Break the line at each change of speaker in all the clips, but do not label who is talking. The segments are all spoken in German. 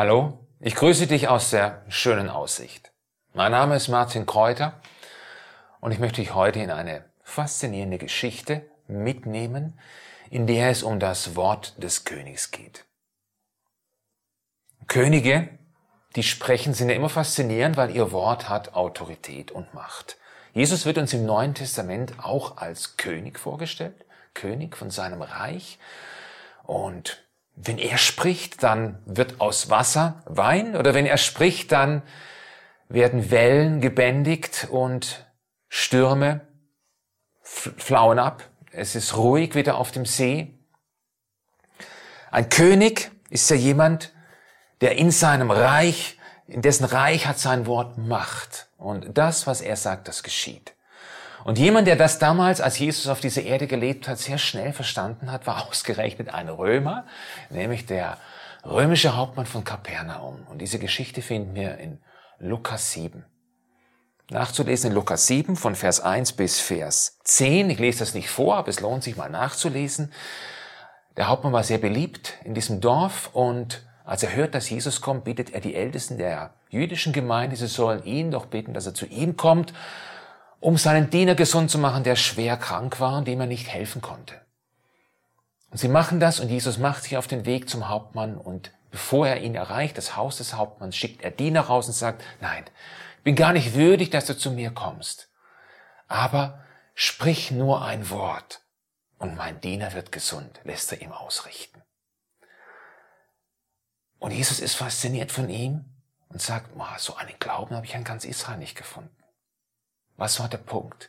Hallo, ich grüße dich aus der schönen Aussicht. Mein Name ist Martin Kräuter und ich möchte dich heute in eine faszinierende Geschichte mitnehmen, in der es um das Wort des Königs geht. Könige, die sprechen, sind ja immer faszinierend, weil ihr Wort hat Autorität und Macht. Jesus wird uns im Neuen Testament auch als König vorgestellt, König von seinem Reich. Und wenn er spricht, dann wird aus Wasser Wein oder wenn er spricht, dann werden Wellen gebändigt und Stürme flauen ab. Es ist ruhig wieder auf dem See. Ein König ist ja jemand, der in seinem Reich, in dessen Reich hat sein Wort Macht. Und das, was er sagt, das geschieht. Und jemand, der das damals, als Jesus auf dieser Erde gelebt hat, sehr schnell verstanden hat, war ausgerechnet ein Römer, nämlich der römische Hauptmann von Kapernaum. Und diese Geschichte finden wir in Lukas 7. Nachzulesen in Lukas 7 von Vers 1 bis Vers 10. Ich lese das nicht vor, aber es lohnt sich mal nachzulesen. Der Hauptmann war sehr beliebt in diesem Dorf und als er hört, dass Jesus kommt, bittet er die Ältesten der jüdischen Gemeinde, sie sollen ihn doch bitten, dass er zu ihm kommt um seinen Diener gesund zu machen, der schwer krank war und dem er nicht helfen konnte. Und sie machen das und Jesus macht sich auf den Weg zum Hauptmann und bevor er ihn erreicht, das Haus des Hauptmanns, schickt er Diener raus und sagt, nein, ich bin gar nicht würdig, dass du zu mir kommst. Aber sprich nur ein Wort und mein Diener wird gesund, lässt er ihm ausrichten. Und Jesus ist fasziniert von ihm und sagt, so einen Glauben habe ich in ganz Israel nicht gefunden. Was war der Punkt?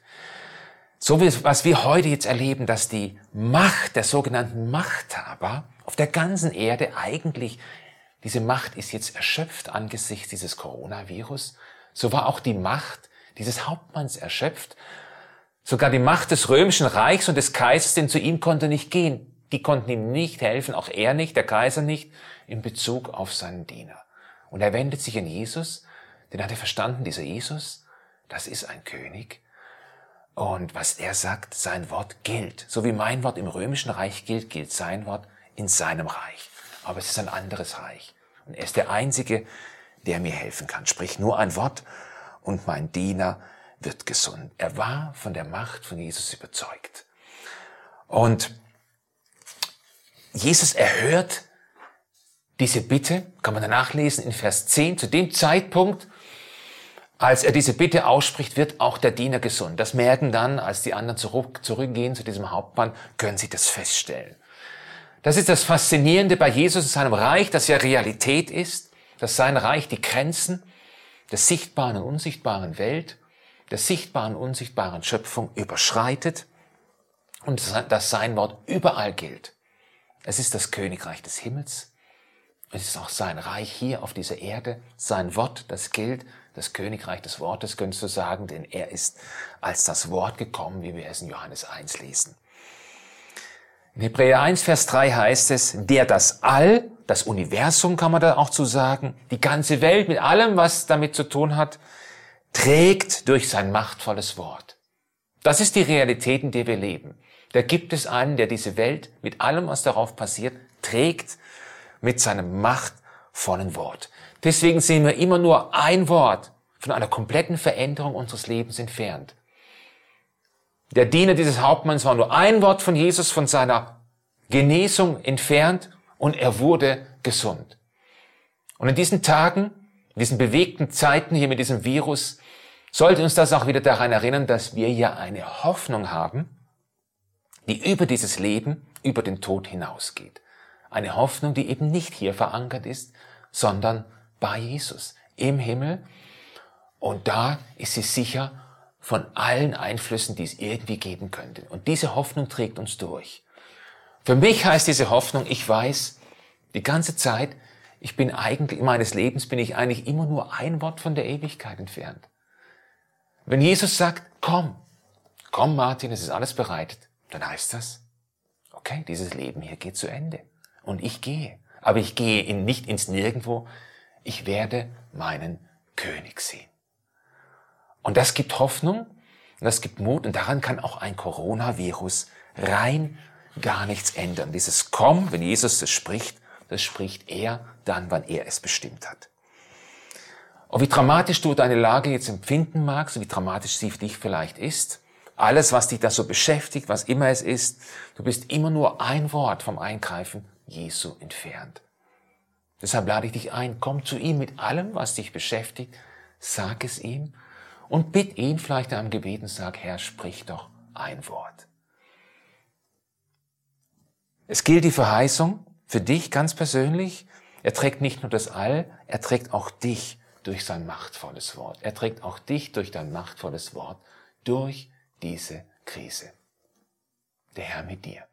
So wie was wir heute jetzt erleben, dass die Macht der sogenannten Machthaber auf der ganzen Erde eigentlich, diese Macht ist jetzt erschöpft angesichts dieses Coronavirus, so war auch die Macht dieses Hauptmanns erschöpft. Sogar die Macht des römischen Reichs und des Kaisers, denn zu ihm konnte nicht gehen. Die konnten ihm nicht helfen, auch er nicht, der Kaiser nicht, in Bezug auf seinen Diener. Und er wendet sich an Jesus, den hat er verstanden, dieser Jesus, das ist ein König. Und was er sagt, sein Wort gilt. So wie mein Wort im römischen Reich gilt, gilt sein Wort in seinem Reich. Aber es ist ein anderes Reich. Und er ist der Einzige, der mir helfen kann. Sprich nur ein Wort und mein Diener wird gesund. Er war von der Macht von Jesus überzeugt. Und Jesus erhört diese Bitte, kann man danach lesen in Vers 10, zu dem Zeitpunkt, als er diese Bitte ausspricht, wird auch der Diener gesund. Das merken dann, als die anderen zurück, zurückgehen zu diesem Hauptmann, können sie das feststellen. Das ist das Faszinierende bei Jesus in seinem Reich, das ja Realität ist, dass sein Reich die Grenzen der sichtbaren und unsichtbaren Welt, der sichtbaren und unsichtbaren Schöpfung überschreitet und dass sein Wort überall gilt. Es ist das Königreich des Himmels. Es ist auch sein Reich hier auf dieser Erde, sein Wort, das gilt das Königreich des Wortes, könntest du sagen, denn er ist als das Wort gekommen, wie wir es in Johannes 1 lesen. In Hebräer 1, Vers 3 heißt es, der das All, das Universum kann man da auch zu sagen, die ganze Welt mit allem, was damit zu tun hat, trägt durch sein machtvolles Wort. Das ist die Realität, in der wir leben. Da gibt es einen, der diese Welt mit allem, was darauf passiert, trägt mit seinem machtvollen Wort. Deswegen sehen wir immer nur ein Wort von einer kompletten Veränderung unseres Lebens entfernt. Der Diener dieses Hauptmanns war nur ein Wort von Jesus, von seiner Genesung entfernt und er wurde gesund. Und in diesen Tagen, in diesen bewegten Zeiten hier mit diesem Virus, sollte uns das auch wieder daran erinnern, dass wir ja eine Hoffnung haben, die über dieses Leben, über den Tod hinausgeht. Eine Hoffnung, die eben nicht hier verankert ist, sondern bei Jesus im Himmel. Und da ist sie sicher von allen Einflüssen, die es irgendwie geben könnte. Und diese Hoffnung trägt uns durch. Für mich heißt diese Hoffnung, ich weiß, die ganze Zeit, ich bin eigentlich, in meines Lebens bin ich eigentlich immer nur ein Wort von der Ewigkeit entfernt. Wenn Jesus sagt, komm, komm Martin, es ist alles bereitet, dann heißt das, okay, dieses Leben hier geht zu Ende. Und ich gehe. Aber ich gehe in, nicht ins Nirgendwo, ich werde meinen König sehen. Und das gibt Hoffnung und das gibt Mut und daran kann auch ein Coronavirus rein gar nichts ändern. Dieses Komm, wenn Jesus es spricht, das spricht er dann, wann er es bestimmt hat. Und wie dramatisch du deine Lage jetzt empfinden magst, wie dramatisch sie für dich vielleicht ist, alles, was dich da so beschäftigt, was immer es ist, du bist immer nur ein Wort vom Eingreifen Jesu entfernt. Deshalb lade ich dich ein, komm zu ihm mit allem, was dich beschäftigt, sag es ihm und bitt ihn vielleicht am Gebet und sag, Herr, sprich doch ein Wort. Es gilt die Verheißung für dich ganz persönlich. Er trägt nicht nur das All, er trägt auch dich durch sein machtvolles Wort. Er trägt auch dich durch dein machtvolles Wort durch diese Krise. Der Herr mit dir.